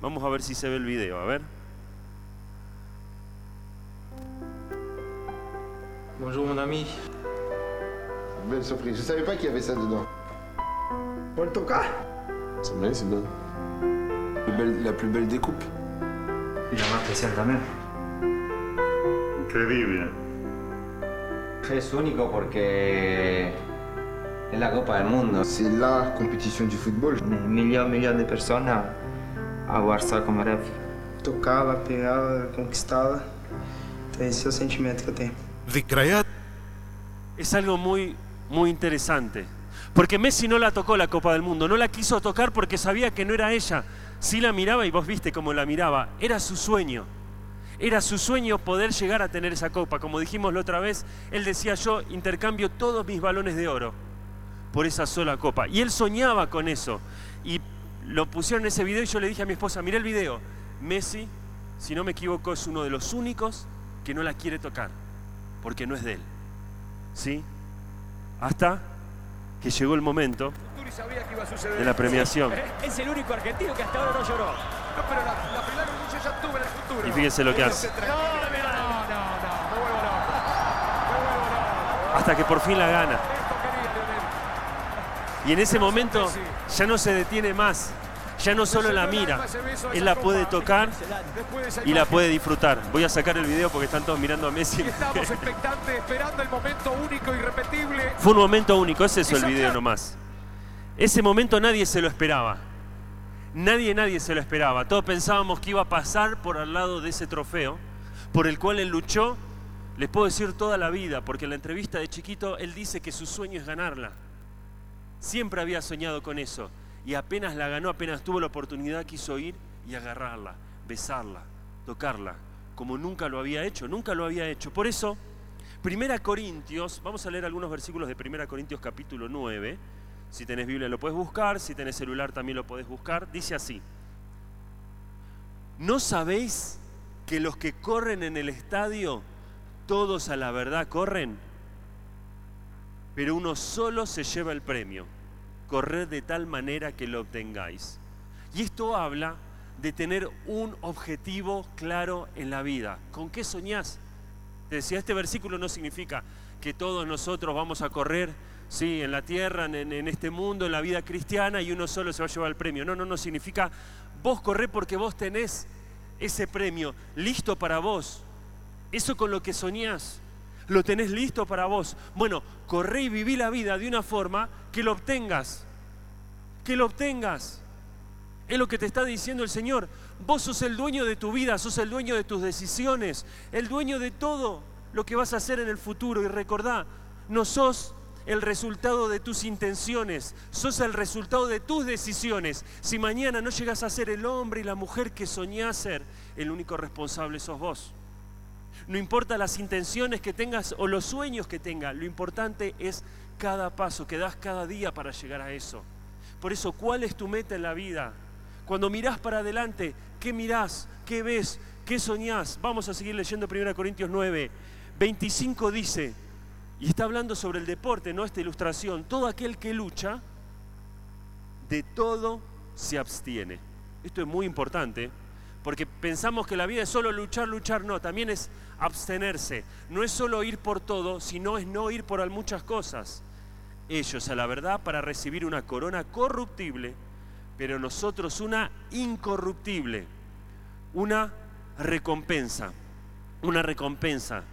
Vamos a ver si se ve el video, a ver. Bonjour mon ami. Belle surprise. Je savais pas qu'il y avait ça dedans. Pode tocar? C'est bien, c'est bien. La, belle- la plus belle découpe. Y la más especial también. Increíble. Es único porque es la Copa del Mundo. C'est la compétition du football. Milhão, milhão de personas a Warsaw como era tocá-la. Então, esse que. Es algo muy, interesante. Porque Messi no la tocó la Copa del Mundo, no la quiso tocar porque sabía que no era ella. Sí la miraba y vos viste cómo la miraba. Era su sueño. Era su sueño poder llegar a tener esa copa. Como dijimos la otra vez, él decía yo intercambio todos mis balones de oro por esa sola copa. Y él soñaba con eso. Y lo pusieron en ese video y yo le dije a mi esposa, mirá el video. Messi, si no me equivoco, es uno de los únicos que no la quiere tocar, porque no es de él. ¿Sí? Hasta que llegó el momento Turi sabía que iba a suceder. de la premiación. Es el único argentino que hasta ahora no lloró. No, pero la, la Pilar Uruguay ya tuvo en el futuro. Y fíjense lo que hace. No, no, no, no, me vuelvo loco. Me vuelvo loco. Hasta que por fin la gana. Y en ese momento ya no se detiene más. Ya no solo la mira, él la puede tocar y la puede disfrutar. Voy a sacar el video porque están todos mirando a Messi. estamos expectantes, esperando el momento único, irrepetible. Fue un momento único, es eso el video nomás. Ese momento nadie se lo esperaba. Nadie, nadie se lo esperaba. Todos pensábamos que iba a pasar por al lado de ese trofeo, por el cual él luchó, les puedo decir toda la vida, porque en la entrevista de chiquito él dice que su sueño es ganarla. Siempre había soñado con eso. Y apenas la ganó, apenas tuvo la oportunidad, quiso ir y agarrarla, besarla, tocarla, como nunca lo había hecho, nunca lo había hecho. Por eso, Primera Corintios, vamos a leer algunos versículos de Primera Corintios capítulo 9. Si tenés Biblia lo puedes buscar, si tenés celular también lo podés buscar. Dice así, ¿no sabéis que los que corren en el estadio, todos a la verdad corren? Pero uno solo se lleva el premio. Corred de tal manera que lo obtengáis. Y esto habla de tener un objetivo claro en la vida. ¿Con qué soñás? Te decía, este versículo no significa que todos nosotros vamos a correr sí, en la tierra, en, este mundo, en la vida cristiana y uno solo se va a llevar el premio. No, no, no significa vos correr porque vos tenés ese premio listo para vos. Eso con lo que soñás, lo tenés listo para vos. Bueno, corre y viví la vida de una forma que lo obtengas. Que lo obtengas. Es lo que te está diciendo el Señor. Vos sos el dueño de tu vida, sos el dueño de tus decisiones, el dueño de todo lo que vas a hacer en el futuro. Y recordá, no sos el resultado de tus intenciones, sos el resultado de tus decisiones. Si mañana no llegas a ser el hombre y la mujer que soñás ser, el único responsable sos vos. No importa las intenciones que tengas o los sueños que tengas, lo importante es cada paso que das cada día para llegar a eso. Por eso, ¿cuál es tu meta en la vida? Cuando mirás para adelante, ¿qué mirás? ¿Qué ves? ¿Qué soñás? Vamos a seguir leyendo 1 Corintios 9. 25 dice, y está hablando sobre el deporte, no esta ilustración, todo aquel que lucha, de todo se abstiene. Esto es muy importante, porque pensamos que la vida es solo luchar, luchar, no, también es abstenerse. No es solo ir por todo, sino es no ir por muchas cosas. Ellos, a la verdad, para recibir una corona corruptible, pero nosotros una incorruptible, una recompensa, una recompensa.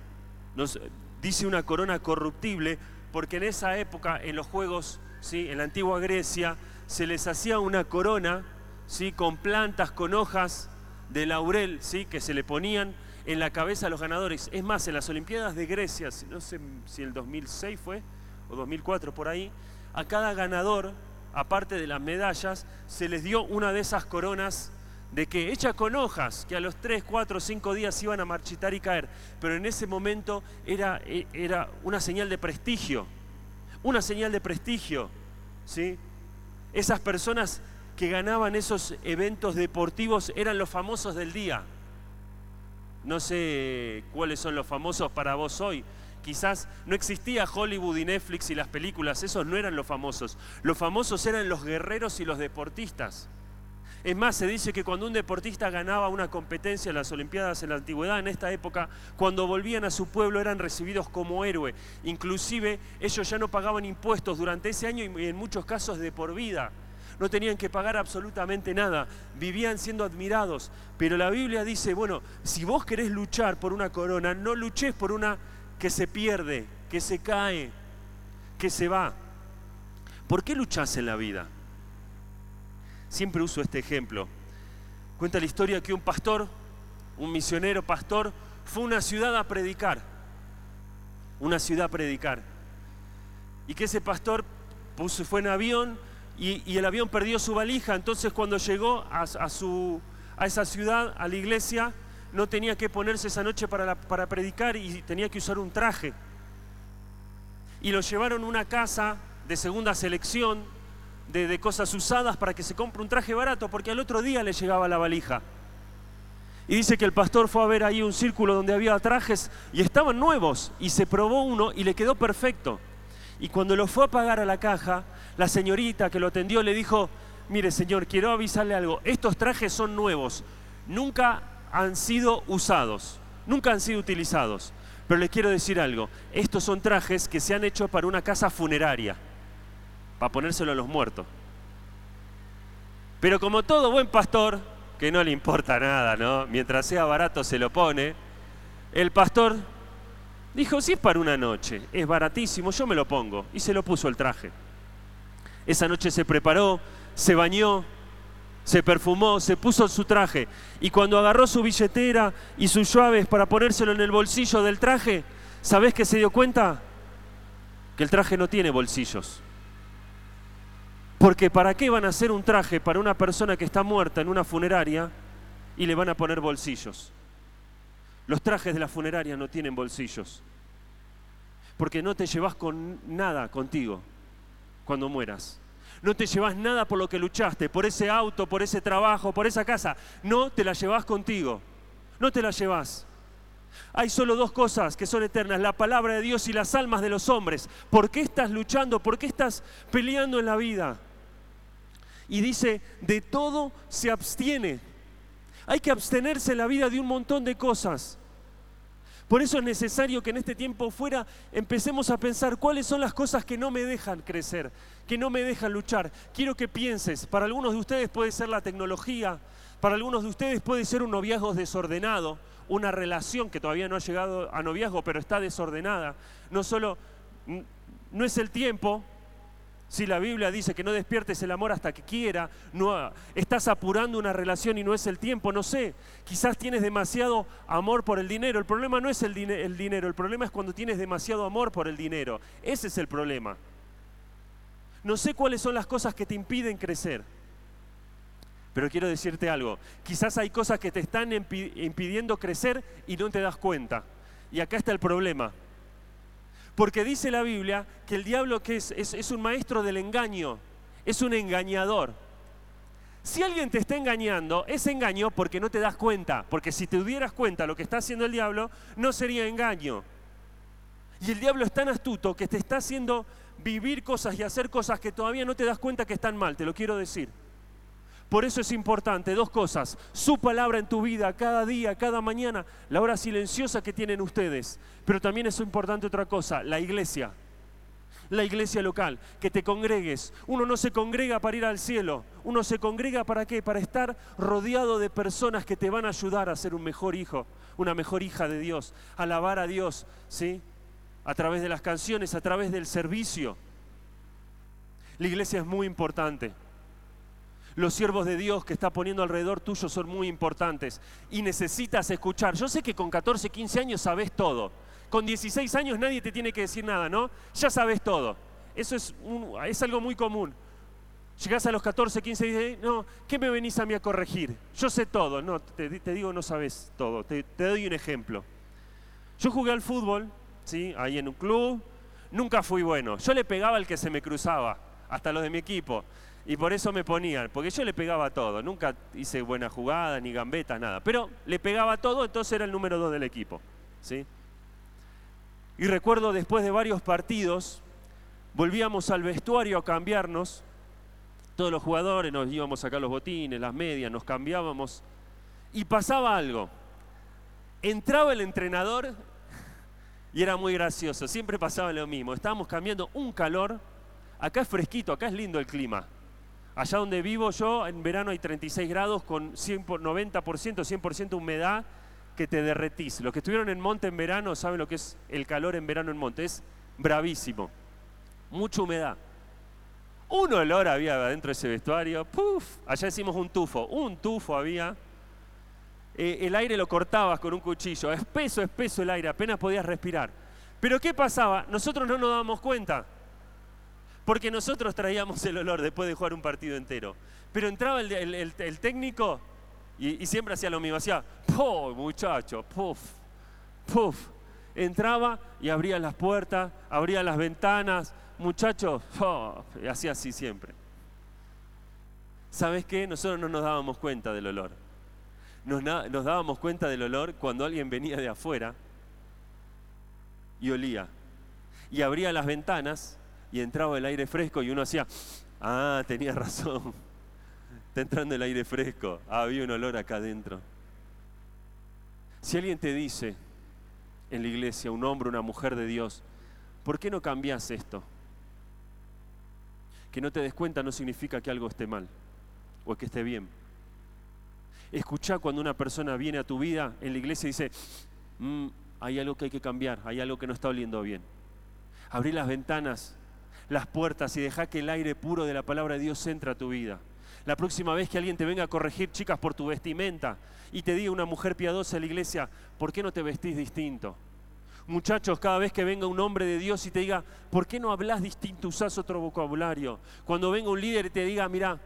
Nos dice una corona corruptible porque en esa época, en los juegos, ¿sí? en la antigua Grecia, se les hacía una corona ¿sí? con plantas, con hojas de laurel, ¿sí? que se le ponían en la cabeza a los ganadores. Es más, en las Olimpiadas de Grecia, no sé si el 2006 fue, o 2004 por ahí, a cada ganador, aparte de las medallas, se les dio una de esas coronas de que hecha con hojas, que a los 3, 4, 5 días iban a marchitar y caer, pero en ese momento era, era una señal de prestigio, una señal de prestigio, ¿sí? Esas personas que ganaban esos eventos deportivos eran los famosos del día. No sé cuáles son los famosos para vos hoy. Quizás no existía Hollywood y Netflix y las películas, esos no eran los famosos. Los famosos eran los guerreros y los deportistas. Es más, se dice que cuando un deportista ganaba una competencia en las Olimpiadas en la antigüedad, en esta época, cuando volvían a su pueblo eran recibidos como héroe. Inclusive ellos ya no pagaban impuestos durante ese año y en muchos casos de por vida. No tenían que pagar absolutamente nada, vivían siendo admirados. Pero la Biblia dice, bueno, si vos querés luchar por una corona, no luches por una que se pierde, que se cae, que se va. ¿Por qué luchás en la vida? Siempre uso este ejemplo. Cuenta la historia que un pastor, un misionero pastor, fue a una ciudad a predicar. Una ciudad a predicar. Y que ese pastor fue en avión y, el avión perdió su valija. Entonces cuando llegó a, esa ciudad, a la iglesia, no tenía que ponerse esa noche para, para predicar y tenía que usar un traje. Y lo llevaron a una casa de segunda selección de, cosas usadas para que se compre un traje barato, porque al otro día le llegaba la valija. Y dice que el pastor fue a ver ahí un círculo donde había trajes y estaban nuevos y se probó uno y le quedó perfecto. Y cuando lo fue a pagar a la caja, la señorita que lo atendió le dijo, mire señor, quiero avisarle algo, estos trajes son nuevos, nunca han sido usados, nunca han sido utilizados. Pero le quiero decir algo, estos son trajes que se han hecho para una casa funeraria para ponérselo a los muertos. Pero como todo buen pastor, que no le importa nada, ¿no? Mientras sea barato se lo pone, el pastor dijo, si es para una noche, es baratísimo, yo me lo pongo. Y se lo puso el traje. Esa noche se preparó, se bañó, se perfumó, se puso su traje. Y cuando agarró su billetera y sus llaves para ponérselo en el bolsillo del traje, ¿sabés qué se dio cuenta? Que el traje no tiene bolsillos. Porque ¿para qué van a hacer un traje para una persona que está muerta en una funeraria y le van a poner bolsillos? Los trajes de la funeraria no tienen bolsillos. Porque no te llevas con nada contigo cuando mueras. No te llevas nada por lo que luchaste, por ese auto, por ese trabajo, por esa casa. No te la llevas contigo. No te la llevas. Hay solo dos cosas que son eternas, la palabra de Dios y las almas de los hombres. ¿Por qué estás luchando? ¿Por qué estás peleando en la vida? y dice, de todo se abstiene. Hay que abstenerse en la vida de un montón de cosas. Por eso es necesario que en este tiempo fuera empecemos a pensar cuáles son las cosas que no me dejan crecer, que no me dejan luchar. Quiero que pienses, para algunos de ustedes puede ser la tecnología, para algunos de ustedes puede ser un noviazgo desordenado, una relación que todavía no ha llegado a noviazgo pero está desordenada. No solo no es el tiempo, si la Biblia dice que no despiertes el amor hasta que quiera, no, estás apurando una relación y no es el tiempo, no sé. Quizás tienes demasiado amor por el dinero. El problema no es el, el dinero, el problema es cuando tienes demasiado amor por el dinero. Ese es el problema. No sé cuáles son las cosas que te impiden crecer. Pero quiero decirte algo, quizás hay cosas que te están impidiendo crecer y no te das cuenta. Y acá está el problema. Porque dice la Biblia que el diablo que es, es, un maestro del engaño, es un engañador. Si alguien te está engañando, es engaño porque no te das cuenta, porque si te dieras cuenta lo que está haciendo el diablo, no sería engaño. Y el diablo es tan astuto que te está haciendo vivir cosas y hacer cosas que todavía no te das cuenta que están mal, te lo quiero decir. Por eso es importante dos cosas, su palabra en tu vida cada día, cada mañana, la hora silenciosa que tienen ustedes, pero también es importante otra cosa, la iglesia, la iglesia local, que te congregues. Uno no se congrega para ir al cielo, uno se congrega para qué? Para estar rodeado de personas que te van a ayudar a ser un mejor hijo, una mejor hija de Dios, alabar a Dios, ¿sí? A través de las canciones, a través del servicio. La iglesia es muy importante. Los siervos de Dios que está poniendo alrededor tuyo son muy importantes y necesitas escuchar. Yo sé que con 14, 15 años sabes todo. Con 16 años nadie te tiene que decir nada, ¿no? Ya sabes todo. Eso es, es algo muy común. Llegás a los 14, 15 y dices, no, ¿qué me venís a mí a corregir? Yo sé todo. No, te, digo, no sabes todo. Te, te, doy un ejemplo. Yo jugué al fútbol, ¿sí? Ahí en un club. Nunca fui bueno. Yo le pegaba al que se me cruzaba, hasta los de mi equipo. Y por eso me ponían, porque yo le pegaba todo, nunca hice buena jugada, ni gambetas, nada. Pero le pegaba todo, entonces era el número dos del equipo. ¿sí? Y recuerdo después de varios partidos, volvíamos al vestuario a cambiarnos Todos los jugadores nos íbamos a sacar los botines, las medias, nos cambiábamos y pasaba algo. Entraba el entrenador y era muy gracioso, siempre pasaba lo mismo. Estábamos cambiando un calor, acá es fresquito, acá es lindo el clima. Allá donde vivo yo, en verano hay 36 grados con 100 por- 90%, 100% humedad que te derretís. Los que estuvieron en monte en verano saben lo que es el calor en verano en monte. Es bravísimo. Mucha humedad. Un olor había dentro de ese vestuario. ¡Puf! Allá decimos un tufo. Un tufo había. Eh, el aire lo cortabas con un cuchillo. Espeso, espeso el aire. Apenas podías respirar. Pero ¿qué pasaba? Nosotros no nos dábamos cuenta. Porque nosotros traíamos el olor después de jugar un partido entero. Pero entraba el, técnico y, siempre hacía lo mismo. Hacía, ¡po, muchacho! ¡Puf! ¡Puf! Entraba y abría las puertas, abría las ventanas. Muchachos, ¡po! y hacía así siempre. ¿Sabes qué? Nosotros no nos dábamos cuenta del olor. Nos dábamos cuenta del olor cuando alguien venía de afuera y olía. Y abría las ventanas y entraba el aire fresco y uno hacía, ah, tenía razón, está entrando el aire fresco, ah, había un olor acá adentro. Si alguien te dice en la iglesia, un hombre, una mujer de Dios, ¿por qué no cambias esto? Que no te des cuenta no significa que algo esté mal o que esté bien. Escucha cuando una persona viene a tu vida en la iglesia y dice, "Mm, hay algo que hay que cambiar, hay algo que no está oliendo bien. Abrí las ventanas, las puertas y deja que el aire puro de la palabra de Dios entre a tu vida. La próxima vez que alguien te venga a corregir, chicas, por tu vestimenta y te diga una mujer piadosa en la iglesia, ¿por qué no te vestís distinto? Muchachos, cada vez que venga un hombre de Dios y te diga, ¿por qué no hablas distinto, usás otro vocabulario? Cuando venga un líder y te diga, mira,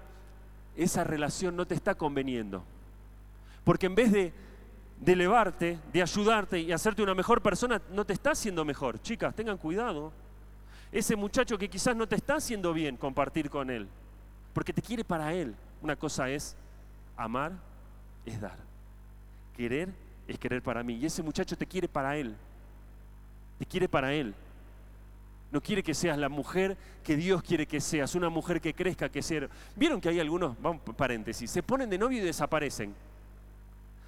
esa relación no te está conveniendo. Porque en vez de, de elevarte, de ayudarte y hacerte una mejor persona, no te está haciendo mejor. Chicas, tengan cuidado. Ese muchacho que quizás no te está haciendo bien compartir con él, porque te quiere para él. Una cosa es amar, es dar. Querer es querer para mí. Y ese muchacho te quiere para él. Te quiere para él. No quiere que seas la mujer que Dios quiere que seas, una mujer que crezca, que sea. ¿Vieron que hay algunos, vamos paréntesis, se ponen de novio y desaparecen?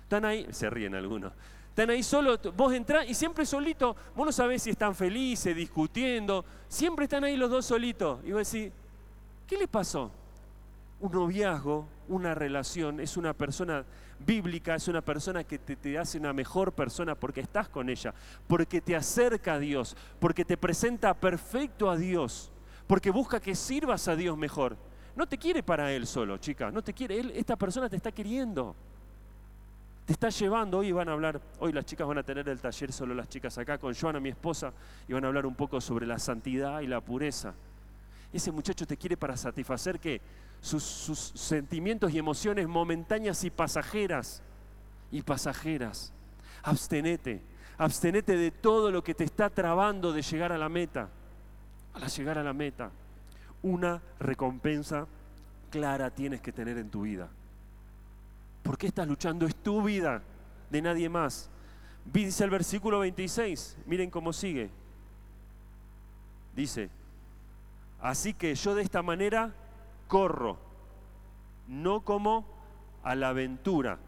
Están ahí, se ríen algunos. Están ahí solo, vos entrás y siempre solito, vos no sabés si están felices, discutiendo, siempre están ahí los dos solitos. Y vos decís, ¿qué le pasó? Un noviazgo, una relación, es una persona bíblica, es una persona que te, te hace una mejor persona porque estás con ella, porque te acerca a Dios, porque te presenta perfecto a Dios, porque busca que sirvas a Dios mejor. No te quiere para Él solo, chica, no te quiere, él, esta persona te está queriendo te está llevando. Hoy van a hablar, hoy las chicas van a tener el taller, solo las chicas acá, con Joana, mi esposa, y van a hablar un poco sobre la santidad y la pureza. Ese muchacho te quiere para satisfacer que sus, sentimientos y emociones momentáneas y pasajeras. Y pasajeras. Abstenete, abstenete de todo lo que te está trabando de llegar a la meta. Para llegar a la meta, una recompensa clara tienes que tener en tu vida. ¿Por qué estás luchando? Es tu vida, de nadie más. Dice el versículo 26, miren cómo sigue. Dice, así que yo de esta manera corro, no como a la aventura.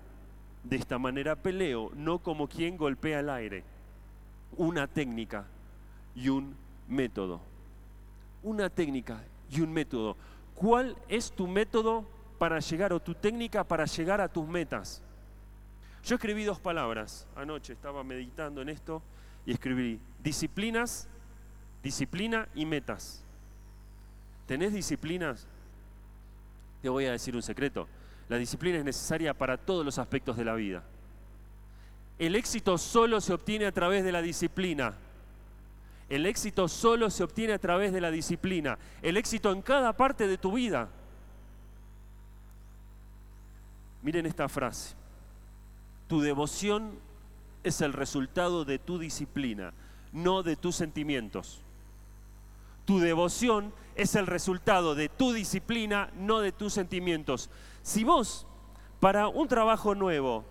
De esta manera peleo, no como quien golpea el aire. Una técnica y un método. Una técnica y un método. ¿Cuál es tu método para llegar o tu técnica para llegar a tus metas? Yo escribí dos palabras anoche, estaba meditando en esto y escribí disciplinas, disciplina y metas. ¿Tenés disciplinas? Te voy a decir un secreto. La disciplina es necesaria para todos los aspectos de la vida. El éxito solo se obtiene a través de la disciplina. El éxito solo se obtiene a través de la disciplina. El éxito en cada parte de tu vida. Miren esta frase. Tu devoción es el resultado de tu disciplina, no de tus sentimientos. Tu devoción es el resultado de tu disciplina, no de tus sentimientos. Si vos, para un trabajo nuevo,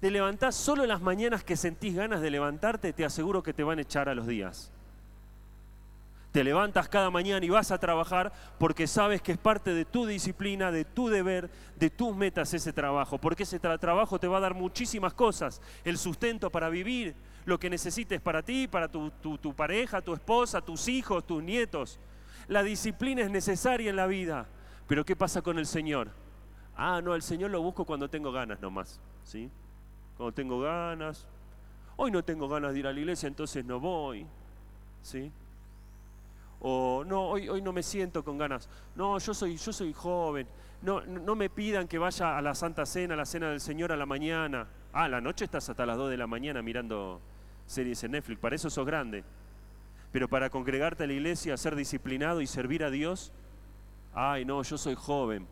te levantás solo las mañanas que sentís ganas de levantarte, te aseguro que te van a echar a los días. Te levantas cada mañana y vas a trabajar porque sabes que es parte de tu disciplina, de tu deber, de tus metas ese trabajo. Porque ese trabajo te va a dar muchísimas cosas. El sustento para vivir, lo que necesites para ti, para tu, tu pareja, tu esposa, tus hijos, tus nietos. La disciplina es necesaria en la vida. Pero ¿qué pasa con el Señor? Ah, no, el Señor lo busco cuando tengo ganas nomás. ¿sí? Cuando tengo ganas. Hoy no tengo ganas de ir a la iglesia, entonces no voy. ¿sí? O no, hoy, hoy no me siento con ganas, no, yo soy, yo soy joven, no, no me pidan que vaya a la Santa Cena, a la Cena del Señor a la mañana. Ah, la noche estás hasta las 2 de la mañana mirando series en Netflix, para eso sos grande. Pero para congregarte a la iglesia, ser disciplinado y servir a Dios, ay no, yo soy joven.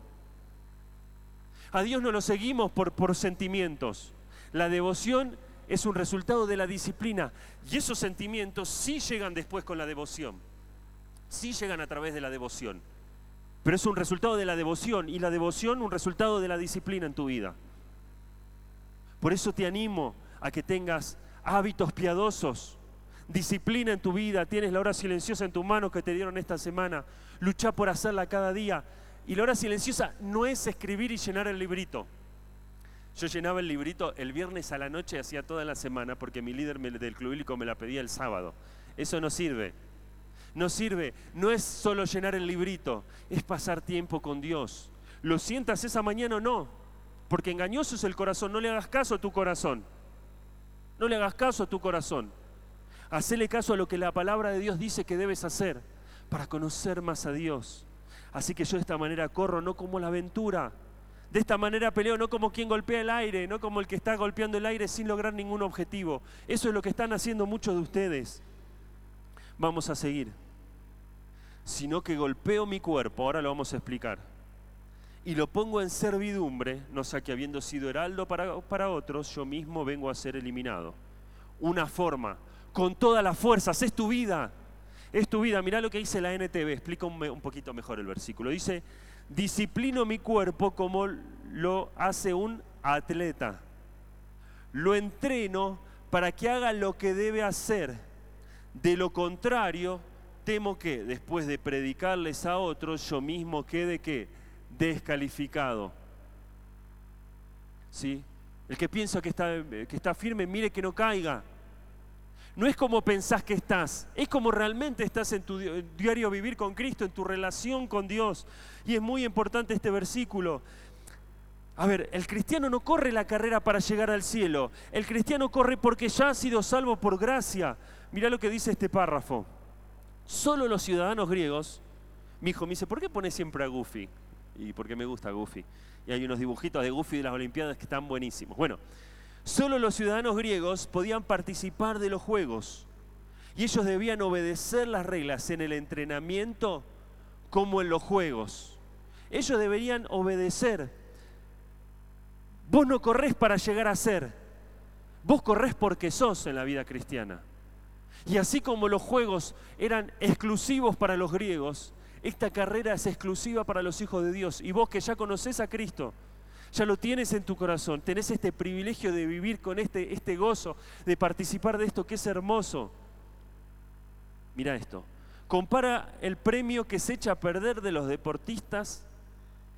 A Dios no lo seguimos por, por sentimientos. La devoción es un resultado de la disciplina y esos sentimientos sí llegan después con la devoción sí llegan a través de la devoción. Pero es un resultado de la devoción y la devoción un resultado de la disciplina en tu vida. Por eso te animo a que tengas hábitos piadosos, disciplina en tu vida, tienes la hora silenciosa en tu mano que te dieron esta semana, lucha por hacerla cada día. Y la hora silenciosa no es escribir y llenar el librito. Yo llenaba el librito el viernes a la noche, hacía toda la semana, porque mi líder del club me la pedía el sábado. Eso no sirve no sirve. No es solo llenar el librito, es pasar tiempo con Dios. ¿Lo sientas esa mañana o no? Porque engañoso es el corazón. No le hagas caso a tu corazón. No le hagas caso a tu corazón. Hacele caso a lo que la palabra de Dios dice que debes hacer para conocer más a Dios. Así que yo de esta manera corro, no como la aventura. De esta manera peleo no como quien golpea el aire, no como el que está golpeando el aire sin lograr ningún objetivo. Eso es lo que están haciendo muchos de ustedes. Vamos a seguir sino que golpeo mi cuerpo, ahora lo vamos a explicar, y lo pongo en servidumbre, no sea que habiendo sido heraldo para, para otros, yo mismo vengo a ser eliminado. Una forma, con todas las fuerzas, es tu vida, es tu vida. Mirá lo que dice la NTV, explica un, un poquito mejor el versículo. Dice, disciplino mi cuerpo como lo hace un atleta. Lo entreno para que haga lo que debe hacer. De lo contrario, temo que después de predicarles a otros, yo mismo quede que descalificado. ¿Sí? El que piensa que está, que está firme, mire que no caiga. No es como pensás que estás, es como realmente estás en tu diario vivir con Cristo, en tu relación con Dios. Y es muy importante este versículo. A ver, el cristiano no corre la carrera para llegar al cielo. El cristiano corre porque ya ha sido salvo por gracia. Mira lo que dice este párrafo. Solo los ciudadanos griegos, mi hijo me dice, ¿por qué pones siempre a Goofy? Y porque me gusta Goofy. Y hay unos dibujitos de Goofy de las Olimpiadas que están buenísimos. Bueno, solo los ciudadanos griegos podían participar de los juegos. Y ellos debían obedecer las reglas en el entrenamiento como en los juegos. Ellos deberían obedecer. Vos no corres para llegar a ser. Vos corres porque sos en la vida cristiana. Y así como los juegos eran exclusivos para los griegos, esta carrera es exclusiva para los hijos de Dios. Y vos que ya conoces a Cristo, ya lo tienes en tu corazón, tenés este privilegio de vivir con este, este gozo, de participar de esto que es hermoso. Mira esto, compara el premio que se echa a perder de los deportistas,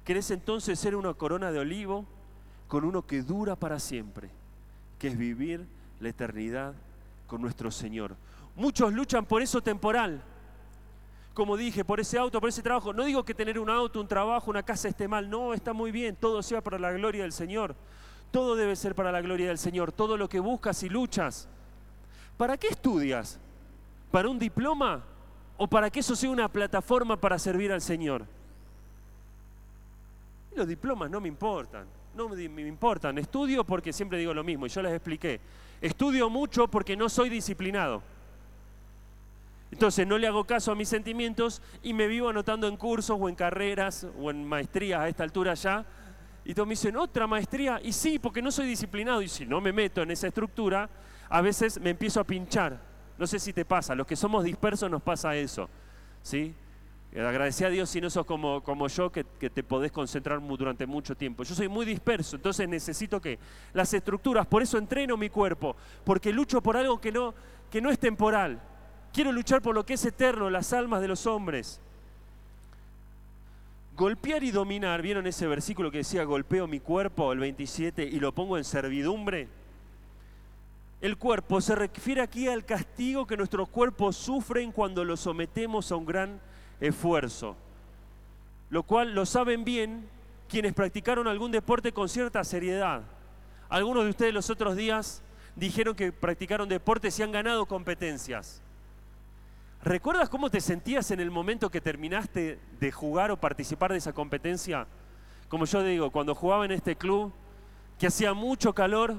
¿querés entonces ser una corona de olivo? Con uno que dura para siempre, que es vivir la eternidad con nuestro Señor. Muchos luchan por eso temporal. Como dije, por ese auto, por ese trabajo. No digo que tener un auto, un trabajo, una casa esté mal. No, está muy bien. Todo sea para la gloria del Señor. Todo debe ser para la gloria del Señor. Todo lo que buscas y luchas. ¿Para qué estudias? ¿Para un diploma? ¿O para que eso sea una plataforma para servir al Señor? Los diplomas no me importan. No me importan. Estudio porque siempre digo lo mismo y yo les expliqué. Estudio mucho porque no soy disciplinado. Entonces no le hago caso a mis sentimientos y me vivo anotando en cursos o en carreras o en maestrías a esta altura ya. Y todos me dicen, ¿otra maestría? Y sí, porque no soy disciplinado. Y si no me meto en esa estructura, a veces me empiezo a pinchar. No sé si te pasa, los que somos dispersos nos pasa eso. ¿sí? Agradecer a Dios si no sos como, como yo, que, que, te podés concentrar durante mucho tiempo. Yo soy muy disperso, entonces necesito que las estructuras, por eso entreno mi cuerpo, porque lucho por algo que no, que no es temporal, Quiero luchar por lo que es eterno, las almas de los hombres. Golpear y dominar, ¿vieron ese versículo que decía golpeo mi cuerpo, el 27, y lo pongo en servidumbre? El cuerpo se refiere aquí al castigo que nuestros cuerpos sufren cuando los sometemos a un gran esfuerzo, lo cual lo saben bien quienes practicaron algún deporte con cierta seriedad. Algunos de ustedes los otros días dijeron que practicaron deportes y han ganado competencias. ¿Recuerdas cómo te sentías en el momento que terminaste de jugar o participar de esa competencia? Como yo digo, cuando jugaba en este club, que hacía mucho calor,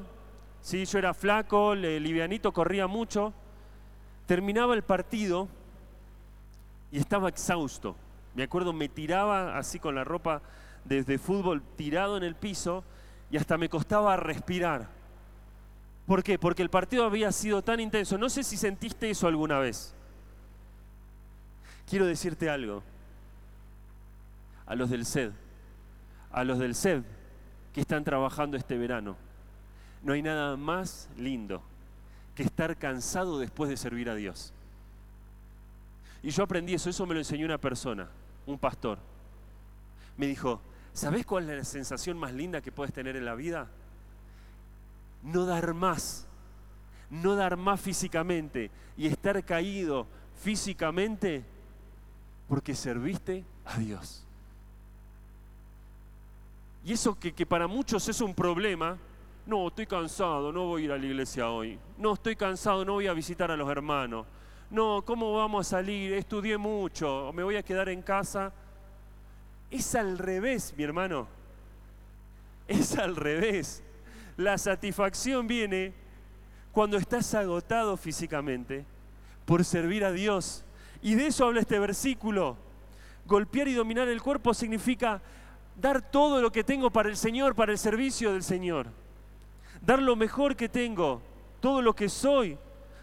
¿sí? yo era flaco, livianito, corría mucho, terminaba el partido y estaba exhausto. Me acuerdo, me tiraba así con la ropa desde fútbol tirado en el piso y hasta me costaba respirar. ¿Por qué? Porque el partido había sido tan intenso. No sé si sentiste eso alguna vez quiero decirte algo. A los del SED, a los del SED que están trabajando este verano, no hay nada más lindo que estar cansado después de servir a Dios. Y yo aprendí eso, eso me lo enseñó una persona, un pastor. Me dijo, ¿sabes cuál es la sensación más linda que puedes tener en la vida? No dar más, no dar más físicamente y estar caído físicamente porque serviste a Dios. Y eso que, para muchos es un problema, no, estoy cansado, no voy a ir a la iglesia hoy. No, estoy cansado, no voy a visitar a los hermanos. No, ¿cómo vamos a salir? Estudié mucho, me voy a quedar en casa. Es al revés, mi hermano. Es al revés. La satisfacción viene cuando estás agotado físicamente por servir a Dios y de eso habla este versículo. Golpear y dominar el cuerpo significa dar todo lo que tengo para el Señor, para el servicio del Señor. Dar lo mejor que tengo, todo lo que soy,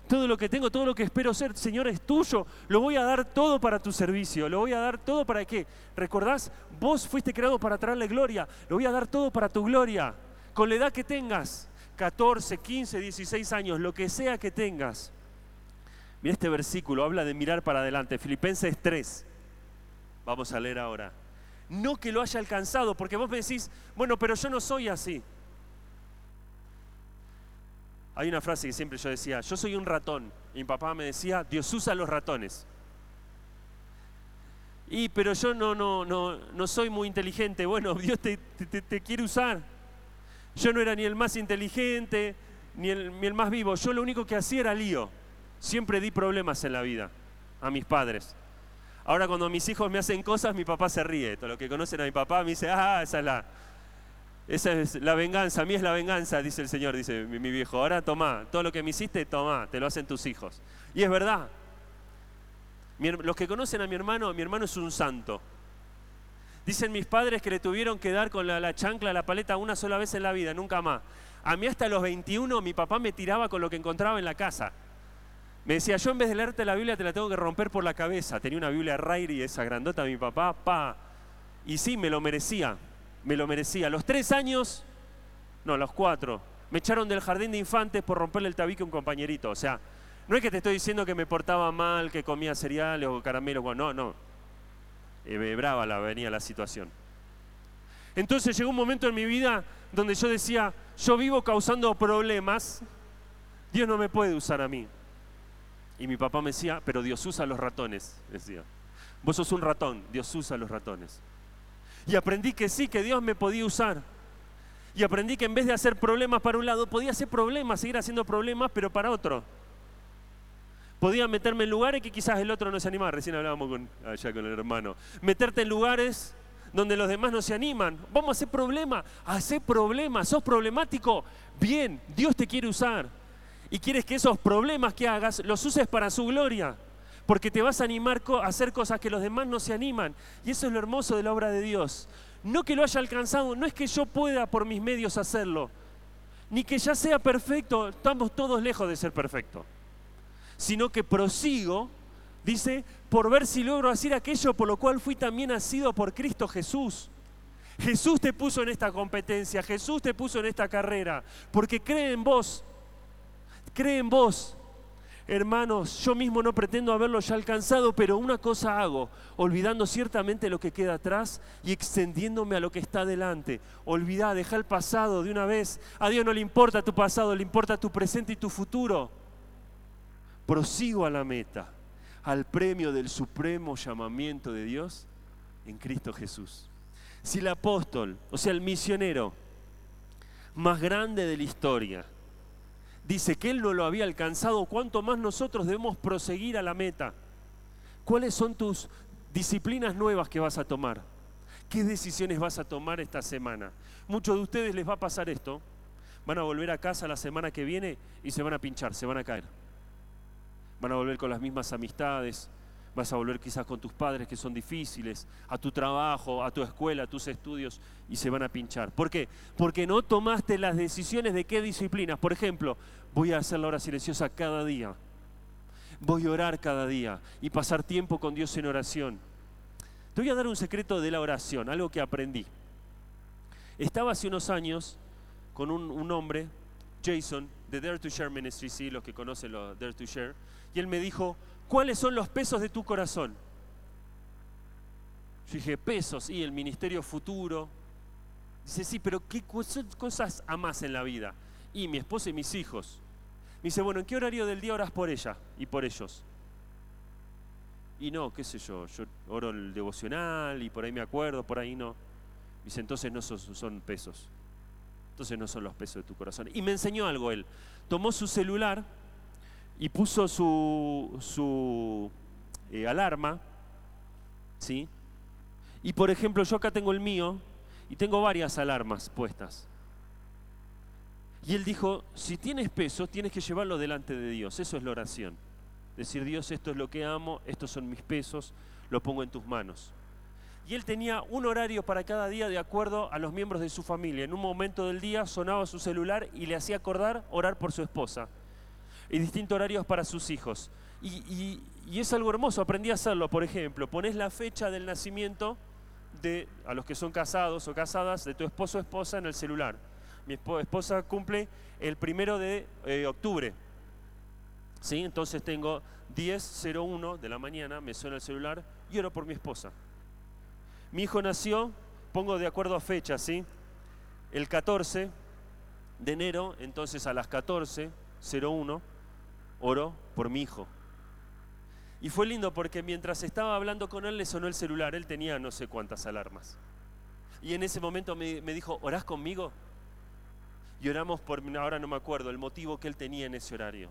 todo lo que tengo, todo lo que espero ser, Señor, es tuyo. Lo voy a dar todo para tu servicio. Lo voy a dar todo para qué. ¿Recordás? Vos fuiste creado para traerle gloria. Lo voy a dar todo para tu gloria. Con la edad que tengas, 14, 15, 16 años, lo que sea que tengas. Mira este versículo, habla de mirar para adelante. Filipenses 3. Vamos a leer ahora. No que lo haya alcanzado, porque vos me decís, bueno, pero yo no soy así. Hay una frase que siempre yo decía, yo soy un ratón. Y mi papá me decía, Dios usa los ratones. Y pero yo no, no, no, no soy muy inteligente. Bueno, Dios te, te, quiere usar. Yo no era ni el más inteligente, ni el, ni el más vivo. Yo lo único que hacía era lío. Siempre di problemas en la vida a mis padres. Ahora cuando mis hijos me hacen cosas, mi papá se ríe. Todo lo que conocen a mi papá me dice, ah, esa es la, esa es la venganza, a mí es la venganza, dice el Señor, dice mi, viejo. Ahora toma, todo lo que me hiciste, toma, te lo hacen tus hijos. Y es verdad. los que conocen a mi hermano, mi hermano es un santo. Dicen mis padres que le tuvieron que dar con la, la chancla, la paleta una sola vez en la vida, nunca más. A mí hasta los 21 mi papá me tiraba con lo que encontraba en la casa. Me decía, yo en vez de leerte la Biblia te la tengo que romper por la cabeza. Tenía una Biblia Rairi, esa grandota, mi papá, pa. Y sí, me lo merecía, me lo merecía. los tres años, no, los cuatro, me echaron del jardín de infantes por romperle el tabique a un compañerito. O sea, no es que te estoy diciendo que me portaba mal, que comía cereales o caramelos, no, no. Eh, brava la venía la situación. Entonces llegó un momento en mi vida donde yo decía, yo vivo causando problemas, Dios no me puede usar a mí. Y mi papá me decía, pero Dios usa los ratones, decía. Vos sos un ratón, Dios usa los ratones. Y aprendí que sí, que Dios me podía usar. Y aprendí que en vez de hacer problemas para un lado, podía hacer problemas, seguir haciendo problemas, pero para otro. Podía meterme en lugares que quizás el otro no se animaba. Recién hablábamos con, allá con el hermano. Meterte en lugares donde los demás no se animan. Vamos a hacer problemas. Hacer problemas. ¿Sos problemático? Bien, Dios te quiere usar y quieres que esos problemas que hagas los uses para su gloria, porque te vas a animar a hacer cosas que los demás no se animan. Y eso es lo hermoso de la obra de Dios. No que lo haya alcanzado, no es que yo pueda por mis medios hacerlo, ni que ya sea perfecto, estamos todos lejos de ser perfectos, sino que prosigo, dice, por ver si logro hacer aquello por lo cual fui también nacido por Cristo Jesús. Jesús te puso en esta competencia, Jesús te puso en esta carrera, porque cree en vos, cree en vos. Hermanos, yo mismo no pretendo haberlo ya alcanzado, pero una cosa hago, olvidando ciertamente lo que queda atrás y extendiéndome a lo que está delante. Olvidá, deja el pasado de una vez. A Dios no le importa tu pasado, le importa tu presente y tu futuro. Prosigo a la meta, al premio del supremo llamamiento de Dios en Cristo Jesús. Si el apóstol, o sea, el misionero más grande de la historia, dice que él no lo había alcanzado, ¿cuánto más nosotros debemos proseguir a la meta? ¿Cuáles son tus disciplinas nuevas que vas a tomar? ¿Qué decisiones vas a tomar esta semana? Muchos de ustedes les va a pasar esto. Van a volver a casa la semana que viene y se van a pinchar, se van a caer. Van a volver con las mismas amistades, vas a volver quizás con tus padres que son difíciles, a tu trabajo, a tu escuela, a tus estudios y se van a pinchar. ¿Por qué? Porque no tomaste las decisiones de qué disciplinas. Por ejemplo, voy a hacer la hora silenciosa cada día. Voy a orar cada día y pasar tiempo con Dios en oración. Te voy a dar un secreto de la oración, algo que aprendí. Estaba hace unos años con un, hombre, Jason, de Dare to Share Ministry, sí, los que conocen lo Dare to Share, y él me dijo, ¿cuáles son los pesos de tu corazón? Yo dije, pesos, y el ministerio futuro. Dice, sí, pero ¿qué cosas amas en la vida? Y mi esposa y mis hijos. Me dice, bueno, ¿en qué horario del día oras por ella y por ellos? Y no, qué sé yo, yo oro el devocional y por ahí me acuerdo, por ahí no. Dice, entonces no son, son pesos. Entonces no son los pesos de tu corazón. Y me enseñó algo él. Tomó su celular y puso su, su eh, alarma, ¿sí? Y por ejemplo, yo acá tengo el mío y tengo varias alarmas puestas. Y él dijo, si tienes peso, tienes que llevarlo delante de Dios. Eso es la oración. Decir, Dios, esto es lo que amo, estos son mis pesos, lo pongo en tus manos. Y él tenía un horario para cada día de acuerdo a los miembros de su familia. En un momento del día sonaba su celular y le hacía acordar orar por su esposa y distintos horarios para sus hijos. Y, es algo hermoso, aprendí a hacerlo. Por ejemplo, pones la fecha del nacimiento de, a los que son casados o casadas, de tu esposo o esposa en el celular. Mi esposa cumple el primero de eh, octubre. ¿Sí? Entonces tengo 10.01 de la mañana, me suena el celular y oro por mi esposa. Mi hijo nació, pongo de acuerdo a fecha, ¿sí? El 14 de enero, entonces a las 14.01 oro por mi hijo. Y fue lindo porque mientras estaba hablando con él le sonó el celular, él tenía no sé cuántas alarmas. Y en ese momento me, dijo, ¿orás conmigo? Y oramos por, ahora no me acuerdo, el motivo que él tenía en ese horario.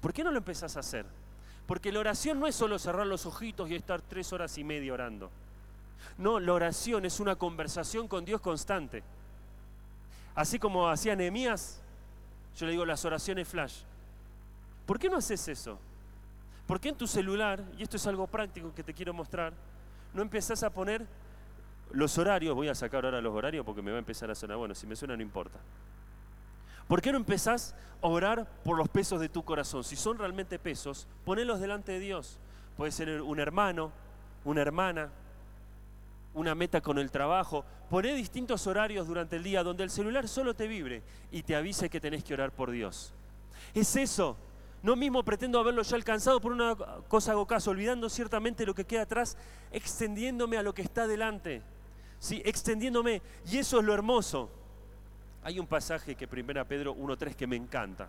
¿Por qué no lo empezás a hacer? Porque la oración no es solo cerrar los ojitos y estar tres horas y media orando. No, la oración es una conversación con Dios constante. Así como hacía Nehemías, yo le digo las oraciones flash. ¿Por qué no haces eso? ¿Por qué en tu celular, y esto es algo práctico que te quiero mostrar, no empezás a poner los horarios? Voy a sacar ahora los horarios porque me va a empezar a sonar. Bueno, si me suena no importa. ¿Por qué no empezás a orar por los pesos de tu corazón? Si son realmente pesos, ponelos delante de Dios. Puede ser un hermano, una hermana, una meta con el trabajo. Poné distintos horarios durante el día donde el celular solo te vibre y te avise que tenés que orar por Dios. Es eso no mismo pretendo haberlo ya alcanzado, por una cosa hago caso, olvidando ciertamente lo que queda atrás, extendiéndome a lo que está delante. ¿sí? Extendiéndome. Y eso es lo hermoso. Hay un pasaje que 1 Pedro 1.3 que me encanta.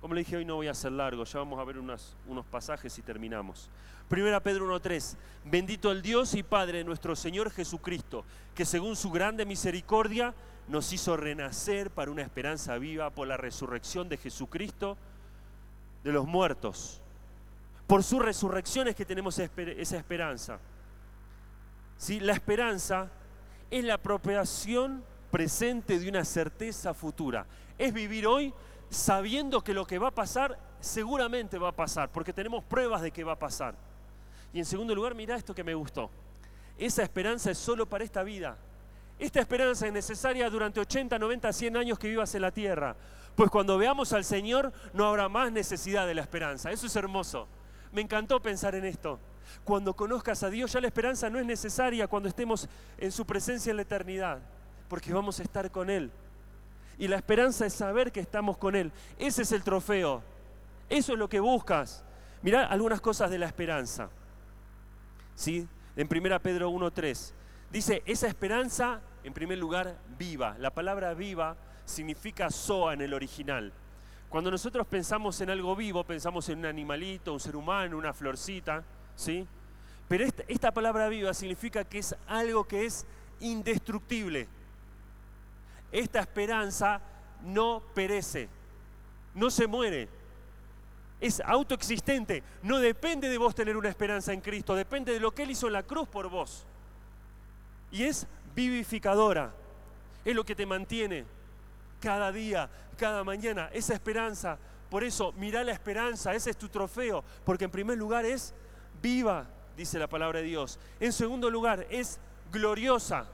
Como le dije, hoy no voy a ser largo, ya vamos a ver unos, pasajes y terminamos. 1 Pedro 1.3, bendito el Dios y Padre de nuestro Señor Jesucristo, que según su grande misericordia nos hizo renacer para una esperanza viva por la resurrección de Jesucristo de los muertos. Por su resurrección es que tenemos esa esperanza. ¿Sí? La esperanza es la apropiación presente de una certeza futura. Es vivir hoy sabiendo que lo que va a pasar seguramente va a pasar, porque tenemos pruebas de que va a pasar. Y en segundo lugar, mira esto que me gustó. Esa esperanza es solo para esta vida. Esta esperanza es necesaria durante 80, 90, 100 años que vivas en la tierra. Pues cuando veamos al Señor no habrá más necesidad de la esperanza. Eso es hermoso. Me encantó pensar en esto. Cuando conozcas a Dios ya la esperanza no es necesaria cuando estemos en su presencia en la eternidad, porque vamos a estar con Él. Y la esperanza es saber que estamos con Él. Ese es el trofeo. Eso es lo que buscas. Mirá algunas cosas de la esperanza. ¿Sí? En 1 Pedro 1.3 dice, esa esperanza, en primer lugar, viva. La palabra viva significa soa en el original. Cuando nosotros pensamos en algo vivo, pensamos en un animalito, un ser humano, una florcita, ¿sí? Pero esta, esta palabra viva significa que es algo que es indestructible. Esta esperanza no perece, no se muere, es autoexistente, no depende de vos tener una esperanza en Cristo, depende de lo que Él hizo en la cruz por vos. Y es vivificadora, es lo que te mantiene cada día, cada mañana, esa esperanza. Por eso, mira la esperanza, ese es tu trofeo, porque en primer lugar es viva, dice la palabra de Dios. En segundo lugar, es gloriosa.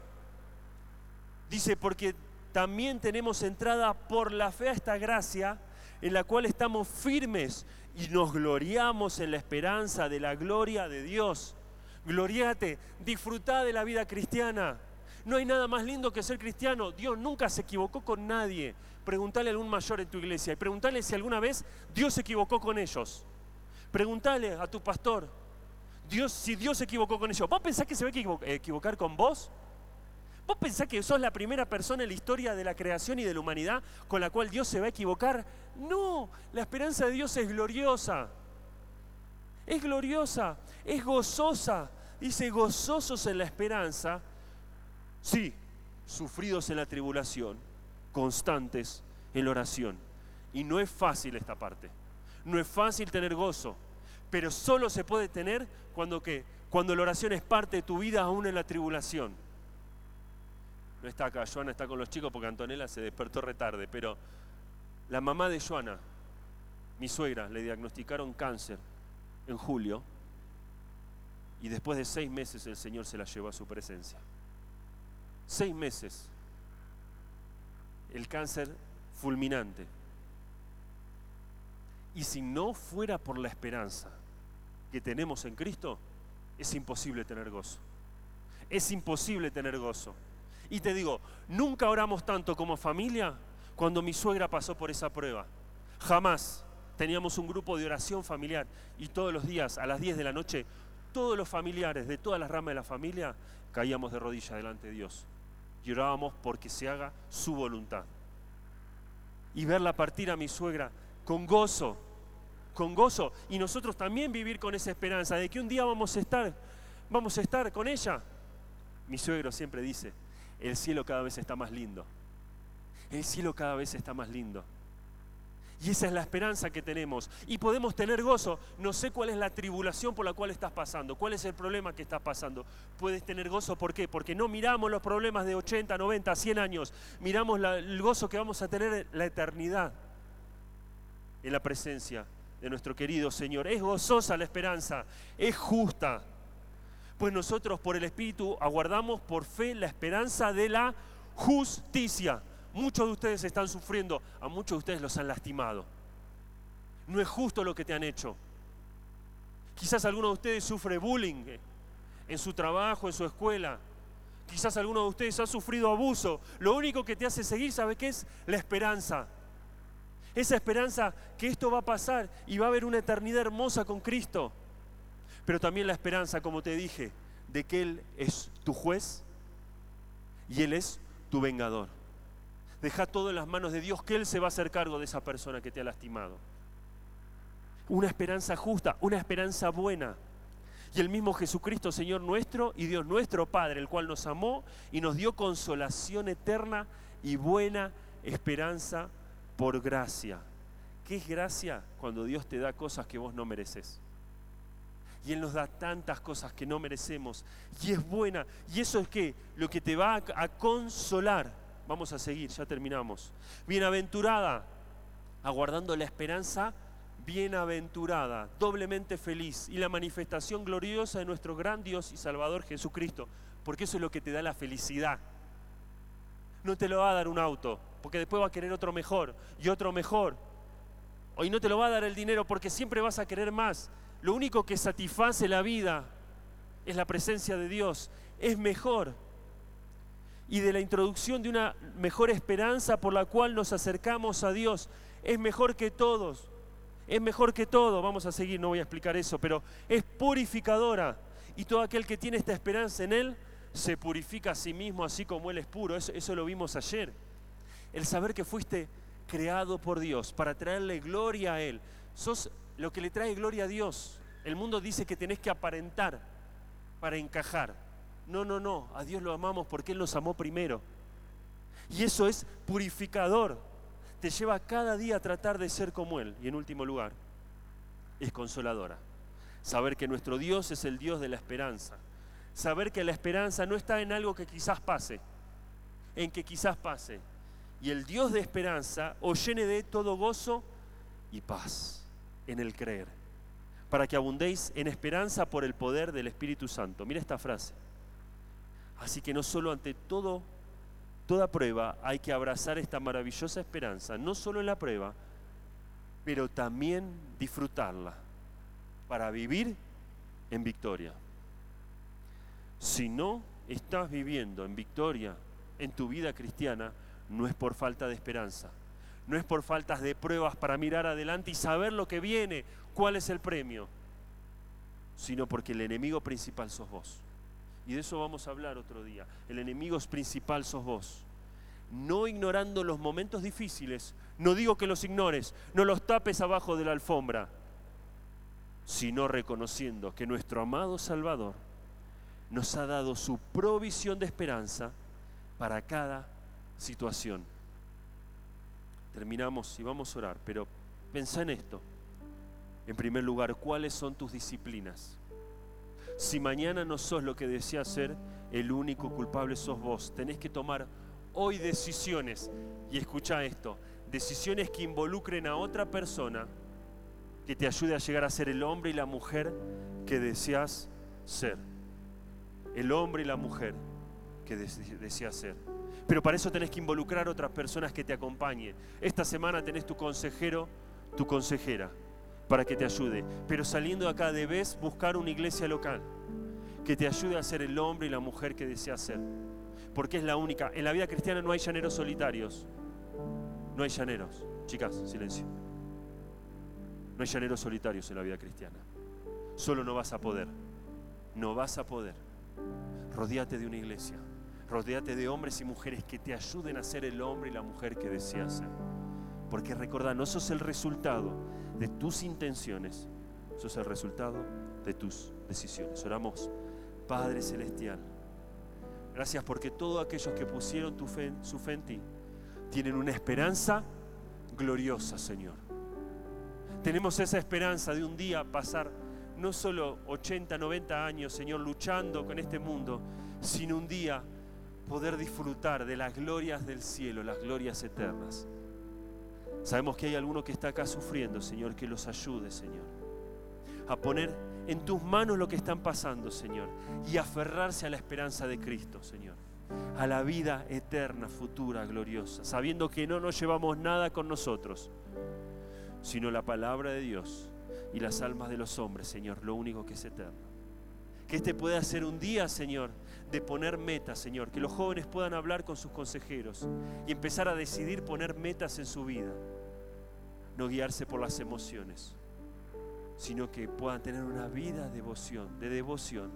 Dice, porque también tenemos entrada por la fe a esta gracia en la cual estamos firmes y nos gloriamos en la esperanza de la gloria de Dios. Gloriate, disfruta de la vida cristiana. No hay nada más lindo que ser cristiano. Dios nunca se equivocó con nadie. Pregúntale a algún mayor en tu iglesia y pregúntale si alguna vez Dios se equivocó con ellos. Pregúntale a tu pastor, Dios, si Dios se equivocó con ellos. ¿Vos pensás que se va a equivocar con vos? ¿Vos pensás que sos la primera persona en la historia de la creación y de la humanidad con la cual Dios se va a equivocar? No, la esperanza de Dios es gloriosa. Es gloriosa, es gozosa. Dice, gozosos en la esperanza, sí, sufridos en la tribulación, constantes en la oración. Y no es fácil esta parte. No es fácil tener gozo, pero solo se puede tener cuando, que, cuando la oración es parte de tu vida aún en la tribulación. No está acá, Joana está con los chicos porque Antonella se despertó retarde, pero la mamá de Joana, mi suegra, le diagnosticaron cáncer en julio y después de seis meses el Señor se la llevó a su presencia. Seis meses. El cáncer fulminante. Y si no fuera por la esperanza que tenemos en Cristo, es imposible tener gozo. Es imposible tener gozo. Y te digo, nunca oramos tanto como familia cuando mi suegra pasó por esa prueba. Jamás. Teníamos un grupo de oración familiar y todos los días a las 10 de la noche, todos los familiares de todas las ramas de la familia caíamos de rodillas delante de Dios y orábamos porque se haga su voluntad. Y verla partir a mi suegra con gozo, con gozo, y nosotros también vivir con esa esperanza de que un día vamos a estar, vamos a estar con ella. Mi suegro siempre dice, el cielo cada vez está más lindo. El cielo cada vez está más lindo. Y esa es la esperanza que tenemos. Y podemos tener gozo. No sé cuál es la tribulación por la cual estás pasando, cuál es el problema que estás pasando. Puedes tener gozo, ¿por qué? Porque no miramos los problemas de 80, 90, 100 años. Miramos el gozo que vamos a tener en la eternidad, en la presencia de nuestro querido Señor. Es gozosa la esperanza, es justa pues nosotros por el Espíritu aguardamos por fe la esperanza de la justicia. Muchos de ustedes están sufriendo, a muchos de ustedes los han lastimado. No es justo lo que te han hecho. Quizás alguno de ustedes sufre bullying en su trabajo, en su escuela. Quizás alguno de ustedes ha sufrido abuso. Lo único que te hace seguir, ¿sabe qué es? La esperanza. Esa esperanza que esto va a pasar y va a haber una eternidad hermosa con Cristo pero también la esperanza, como te dije, de que Él es tu juez y Él es tu vengador. Deja todo en las manos de Dios, que Él se va a hacer cargo de esa persona que te ha lastimado. Una esperanza justa, una esperanza buena. Y el mismo Jesucristo, Señor nuestro y Dios nuestro Padre, el cual nos amó y nos dio consolación eterna y buena esperanza por gracia. ¿Qué es gracia? Cuando Dios te da cosas que vos no mereces y Él nos da tantas cosas que no merecemos y es buena. Y eso es que lo que te va a, consolar. Vamos a seguir, ya terminamos. Bienaventurada, aguardando la esperanza, bienaventurada, doblemente feliz y la manifestación gloriosa de nuestro gran Dios y Salvador Jesucristo, porque eso es lo que te da la felicidad. No te lo va a dar un auto, porque después va a querer otro mejor y otro mejor. Hoy no te lo va a dar el dinero porque siempre vas a querer más. Lo único que satisface la vida es la presencia de Dios. Es mejor. Y de la introducción de una mejor esperanza por la cual nos acercamos a Dios. Es mejor que todos. es mejor que todo, vamos a seguir, no voy a explicar eso, pero es purificadora. Y todo aquel que tiene esta esperanza en Él se purifica a sí mismo así como Él es puro. Eso, eso lo vimos ayer. El saber que fuiste creado por Dios para traerle gloria a Él. Sos lo que le trae gloria a Dios. El mundo dice que tenés que aparentar para encajar. No, no, no. A Dios lo amamos porque Él nos amó primero. Y eso es purificador. Te lleva cada día a tratar de ser como Él. Y en último lugar, es consoladora. Saber que nuestro Dios es el Dios de la esperanza. Saber que la esperanza no está en algo que quizás pase, en que quizás pase. Y el Dios de esperanza os llene de todo gozo y paz en el creer, para que abundéis en esperanza por el poder del Espíritu Santo. Mira esta frase. Así que no solo ante todo toda prueba hay que abrazar esta maravillosa esperanza, no solo en la prueba, pero también disfrutarla para vivir en victoria. Si no estás viviendo en victoria en tu vida cristiana, no es por falta de esperanza, no es por faltas de pruebas para mirar adelante y saber lo que viene, cuál es el premio, sino porque el enemigo principal sos vos. Y de eso vamos a hablar otro día. El enemigo principal sos vos. No ignorando los momentos difíciles, no digo que los ignores, no los tapes abajo de la alfombra, sino reconociendo que nuestro amado Salvador nos ha dado su provisión de esperanza para cada situación. Terminamos y vamos a orar, pero pensá en esto. En primer lugar, ¿cuáles son tus disciplinas? Si mañana no sos lo que deseas ser, el único culpable sos vos. Tenés que tomar hoy decisiones, y escucha esto, decisiones que involucren a otra persona que te ayude a llegar a ser el hombre y la mujer que deseas ser. El hombre y la mujer que deseas ser. Pero para eso tenés que involucrar a otras personas que te acompañen. Esta semana tenés tu consejero, tu consejera para que te ayude. Pero saliendo de acá debes buscar una iglesia local que te ayude a ser el hombre y la mujer que deseas ser. Porque es la única. En la vida cristiana no hay llaneros solitarios. No hay llaneros. Chicas, silencio. No hay llaneros solitarios en la vida cristiana. Solo no vas a poder. No vas a poder. Rodíate de una iglesia. Rodéate de hombres y mujeres que te ayuden a ser el hombre y la mujer que deseas ser. Porque recuerda, no sos el resultado de tus intenciones, eso es el resultado de tus decisiones. Oramos, Padre Celestial. Gracias porque todos aquellos que pusieron su fe en ti tienen una esperanza gloriosa, Señor. Tenemos esa esperanza de un día pasar no solo 80, 90 años, Señor, luchando con este mundo, sino un día poder disfrutar de las glorias del cielo, las glorias eternas. Sabemos que hay alguno que está acá sufriendo, Señor, que los ayude, Señor. A poner en tus manos lo que están pasando, Señor. Y aferrarse a la esperanza de Cristo, Señor. A la vida eterna, futura, gloriosa. Sabiendo que no nos llevamos nada con nosotros, sino la palabra de Dios y las almas de los hombres, Señor. Lo único que es eterno. Que este pueda ser un día, Señor, de poner metas, Señor. Que los jóvenes puedan hablar con sus consejeros y empezar a decidir poner metas en su vida. No guiarse por las emociones, sino que puedan tener una vida de devoción, de devoción,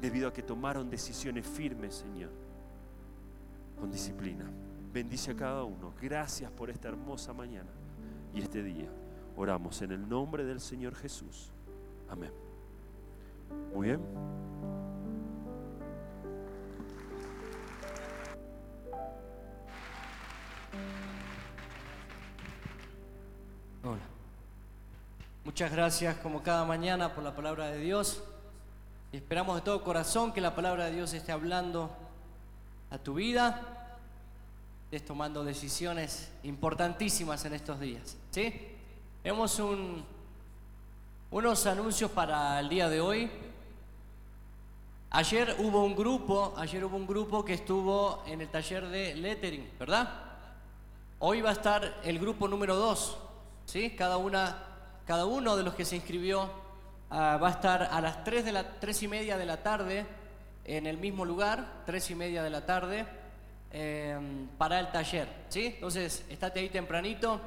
debido a que tomaron decisiones firmes, Señor, con disciplina. Bendice a cada uno. Gracias por esta hermosa mañana y este día. Oramos en el nombre del Señor Jesús. Amén. Muy bien. Muchas gracias como cada mañana por la palabra de Dios. Esperamos de todo corazón que la palabra de Dios esté hablando a tu vida. Estés tomando decisiones importantísimas en estos días. ¿Sí? Un, unos anuncios para el día de hoy. Ayer hubo un grupo, ayer hubo un grupo que estuvo en el taller de lettering, ¿verdad? Hoy va a estar el grupo número 2, ¿sí? Cada, una, cada uno de los que se inscribió ah, va a estar a las 3, de la, 3 y media de la tarde en el mismo lugar, 3 y media de la tarde, em, para el taller, ¿sí? Entonces, estate ahí tempranito,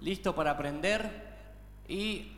listo para aprender Y